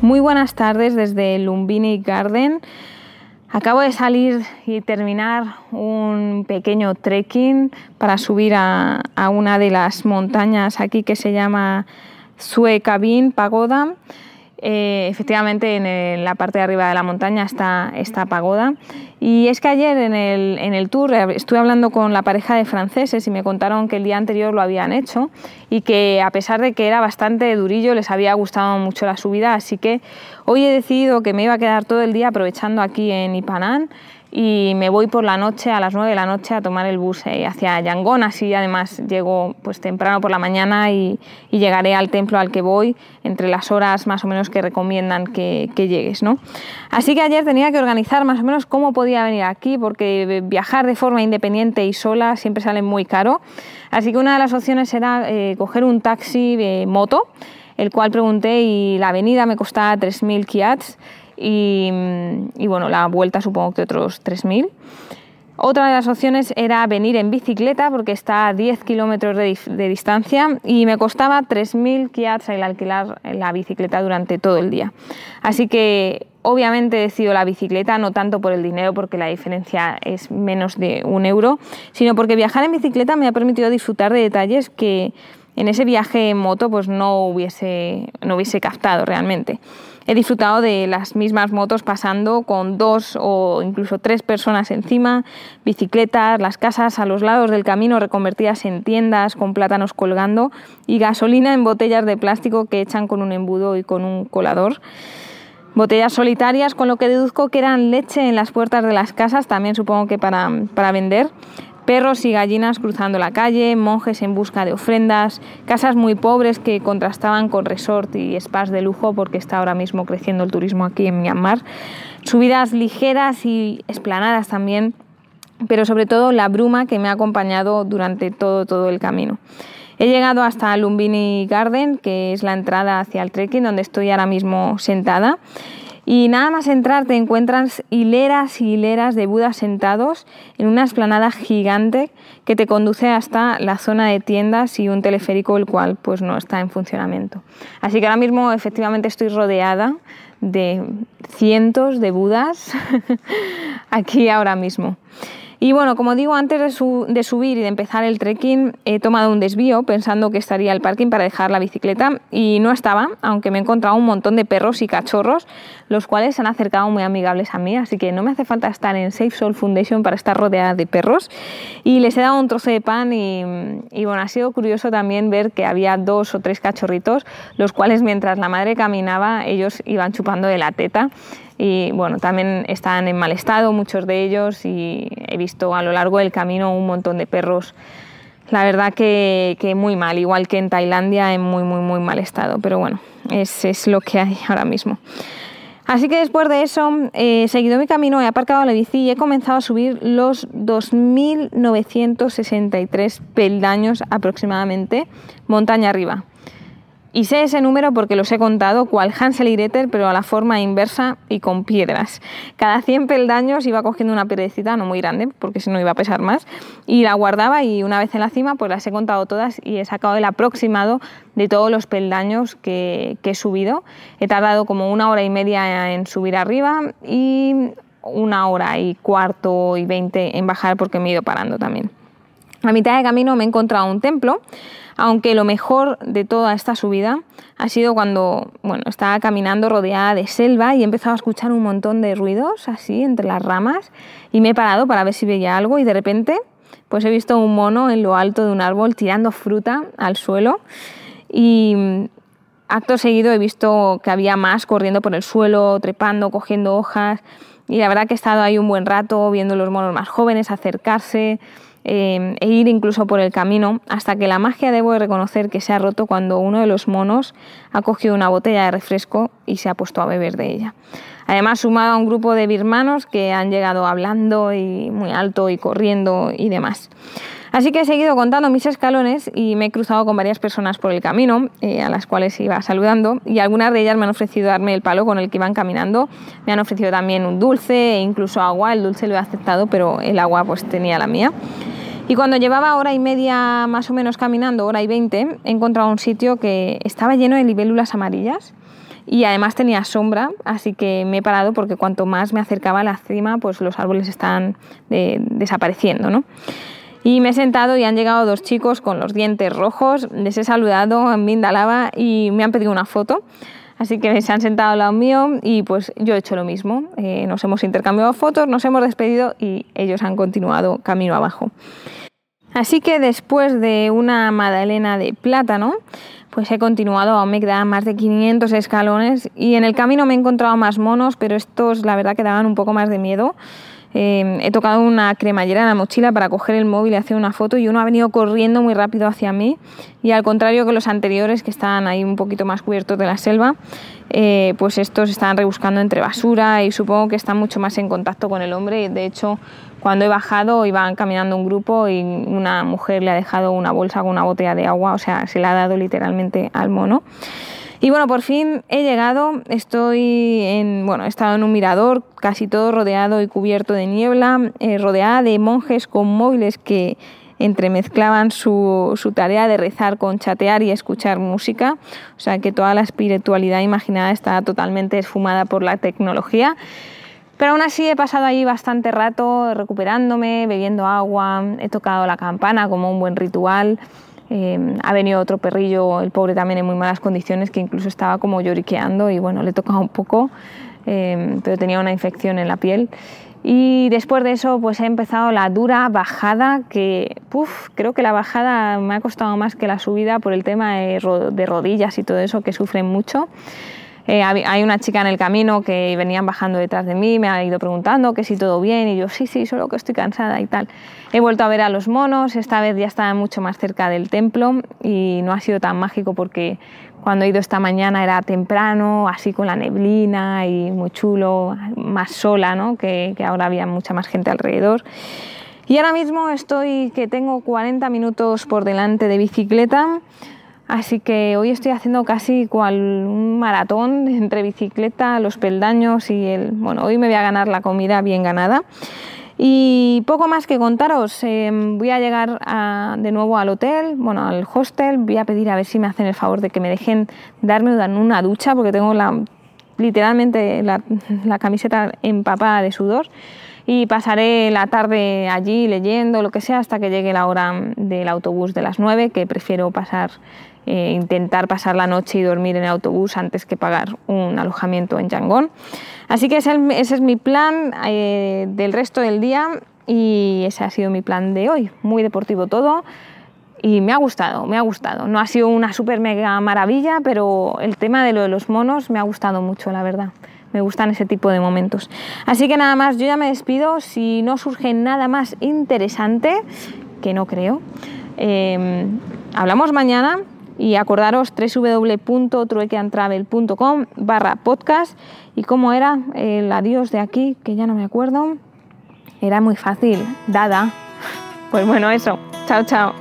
Muy buenas tardes desde Lumbini Garden. Acabo de salir y terminar un pequeño trekking para subir a, una de las montañas aquí que se llama Suecabin Pagoda. Eh, efectivamente, en, la parte de arriba de la montaña está esta pagoda. Y es que ayer en el, en el, tour estuve hablando con la pareja de franceses y me contaron que el día anterior lo habían hecho y que a pesar de que era bastante durillo les había gustado mucho la subida. Así que hoy he decidido que me iba a quedar todo el día aprovechando aquí en Ipanán y me voy por la noche, a las 9 de la noche, a tomar el bus eh, hacia Yangon. Así además llego pues, temprano por la mañana y, llegaré al templo al que voy entre las horas más o menos que recomiendan que, llegues. ¿no? Así que ayer tenía que organizar más o menos cómo podía venir aquí, porque viajar de forma independiente y sola siempre sale muy caro. Así que una de las opciones era eh, coger un taxi de moto, el cual pregunté y la avenida me costaba 3.000 kiats y, bueno, la vuelta supongo que otros 3.000. Otra de las opciones era venir en bicicleta porque está a 10 kilómetros de, distancia y me costaba 3.000 kiats el alquilar la bicicleta durante todo el día. Así que obviamente he decidido la bicicleta, no tanto por el dinero porque la diferencia es menos de un euro, sino porque viajar en bicicleta me ha permitido disfrutar de detalles que en ese viaje en moto pues no hubiese, no hubiese captado realmente. He disfrutado de las mismas motos pasando con dos o incluso tres personas encima, bicicletas, las casas a los lados del camino reconvertidas en tiendas con plátanos colgando y gasolina en botellas de plástico que echan con un embudo y con un colador. Botellas solitarias, con lo que deduzco que eran leche en las puertas de las casas, también supongo que para, para vender perros y gallinas cruzando la calle, monjes en busca de ofrendas, casas muy pobres que contrastaban con resort y spas de lujo porque está ahora mismo creciendo el turismo aquí en Myanmar, subidas ligeras y esplanadas también, pero sobre todo la bruma que me ha acompañado durante todo, todo el camino. He llegado hasta Lumbini Garden, que es la entrada hacia el trekking donde estoy ahora mismo sentada y nada más entrar te encuentras hileras y hileras de budas sentados en una esplanada gigante que te conduce hasta la zona de tiendas y un teleférico el cual pues no está en funcionamiento. Así que ahora mismo efectivamente estoy rodeada de cientos de budas aquí ahora mismo. Y bueno, como digo, antes de, subir y de empezar el trekking, he tomado un desvío pensando que estaría el parking para dejar la bicicleta y no estaba, aunque me he encontrado un montón de perros y cachorros, los cuales se han acercado muy amigables a mí, así que no me hace falta estar en Safe Soul Foundation para estar rodeada de perros. Y les he dado un trozo de pan y, y bueno, ha sido curioso también ver que había dos o tres cachorritos, los cuales mientras la madre caminaba, ellos iban chupando de la teta y bueno, también están en mal estado muchos de ellos y he visto a lo largo del camino un montón de perros. La verdad que, muy mal, igual que en Tailandia en muy, muy, muy mal estado, pero bueno, es, es lo que hay ahora mismo. Así que después de eso he seguido mi camino, he aparcado la bici y he comenzado a subir los 2.963 peldaños aproximadamente montaña arriba. Y sé ese número porque los he contado, cual Hansel y Gretel, pero a la forma inversa y con piedras. Cada 100 peldaños iba cogiendo una piedrecita, no muy grande, porque si no iba a pesar más, y la guardaba y una vez en la cima, pues las he contado todas y he sacado el aproximado de todos los peldaños que, que he subido. He tardado como una hora y media en subir arriba y una hora y cuarto y veinte en bajar porque me he ido parando también. A mitad de camino me he encontrado un templo aunque lo mejor de toda esta subida ha sido cuando bueno, estaba caminando rodeada de selva y he empezado a escuchar un montón de ruidos así entre las ramas y me he parado para ver si veía algo y de repente pues he visto un mono en lo alto de un árbol tirando fruta al suelo y mm, acto seguido he visto que había más corriendo por el suelo, trepando, cogiendo hojas y la verdad que he estado ahí un buen rato viendo los monos más jóvenes acercarse eh, e ir incluso por el camino, hasta que la magia debo de reconocer que se ha roto cuando uno de los monos ha cogido una botella de refresco y se ha puesto a beber de ella. Además, sumado a un grupo de birmanos que han llegado hablando y muy alto y corriendo y demás. Así que he seguido contando mis escalones y me he cruzado con varias personas por el camino, eh, a las cuales iba saludando, y algunas de ellas me han ofrecido darme el palo con el que iban caminando, me han ofrecido también un dulce e incluso agua, el dulce lo he aceptado, pero el agua pues tenía la mía. Y cuando llevaba hora y media más o menos caminando, hora y veinte, he encontrado un sitio que estaba lleno de libélulas amarillas y además tenía sombra, así que me he parado porque cuanto más me acercaba a la cima, pues los árboles están desapareciendo, ¿no? Y me he sentado y han llegado dos chicos con los dientes rojos, les he saludado en Vindalava y me han pedido una foto. Así que se han sentado al lado mío y pues yo he hecho lo mismo. Eh, nos hemos intercambiado fotos, nos hemos despedido y ellos han continuado camino abajo. Así que después de una magdalena de plátano, pues he continuado, aún me quedaban más de 500 escalones y en el camino me he encontrado más monos, pero estos la verdad que daban un poco más de miedo. Eh, he tocado una cremallera en la mochila para coger el móvil y hacer una foto y uno ha venido corriendo muy rápido hacia mí y al contrario que los anteriores que estaban ahí un poquito más cubiertos de la selva, eh, pues estos estaban rebuscando entre basura y supongo que están mucho más en contacto con el hombre. De hecho, cuando he bajado iban caminando un grupo y una mujer le ha dejado una bolsa con una botella de agua, o sea, se la ha dado literalmente al mono. Y bueno, por fin he llegado, estoy en, bueno, he estado en un mirador casi todo rodeado y cubierto de niebla, eh, rodeada de monjes con móviles que entremezclaban su, su, tarea de rezar con chatear y escuchar música, o sea que toda la espiritualidad imaginada está totalmente esfumada por la tecnología. Pero aún así he pasado allí bastante rato recuperándome, bebiendo agua, he tocado la campana como un buen ritual. Eh, ha venido otro perrillo, el pobre también en muy malas condiciones, que incluso estaba como lloriqueando y bueno, le he tocado un poco, eh, pero tenía una infección en la piel. Y después de eso, pues he empezado la dura bajada, que puff, creo que la bajada me ha costado más que la subida por el tema de rodillas y todo eso, que sufren mucho. Eh, hay una chica en el camino que venían bajando detrás de mí, me ha ido preguntando que si todo bien y yo sí, sí, solo que estoy cansada y tal. He vuelto a ver a los monos, esta vez ya estaba mucho más cerca del templo y no ha sido tan mágico porque cuando he ido esta mañana era temprano, así con la neblina y muy chulo, más sola, ¿no? que, que ahora había mucha más gente alrededor. Y ahora mismo estoy que tengo 40 minutos por delante de bicicleta. Así que hoy estoy haciendo casi cual un maratón entre bicicleta, los peldaños y el... Bueno, hoy me voy a ganar la comida bien ganada. Y poco más que contaros, em, voy a llegar de nuevo al hotel, bueno, al hostel, voy a pedir a ver si me hacen el favor de que me dejen darme una ducha porque tengo literalmente la, la camiseta empapada de sudor y pasaré la tarde allí leyendo lo que sea hasta que llegue la hora del autobús de las 9, que prefiero pasar eh, intentar pasar la noche y dormir en el autobús antes que pagar un alojamiento en Yangon. Así que ese, es mi plan eh, del resto del día y ese ha sido mi plan de hoy. Muy deportivo todo y me ha gustado, me ha gustado. No ha sido una super mega maravilla, pero el tema de lo de los monos me ha gustado mucho, la verdad. Me gustan ese tipo de momentos. Así que nada más, yo ya me despido. Si no surge nada más interesante, que no creo, eh, hablamos mañana y acordaros www.truequeantravel.com barra podcast y cómo era el adiós de aquí, que ya no me acuerdo. Era muy fácil, dada. Pues bueno, eso. Chao, chao.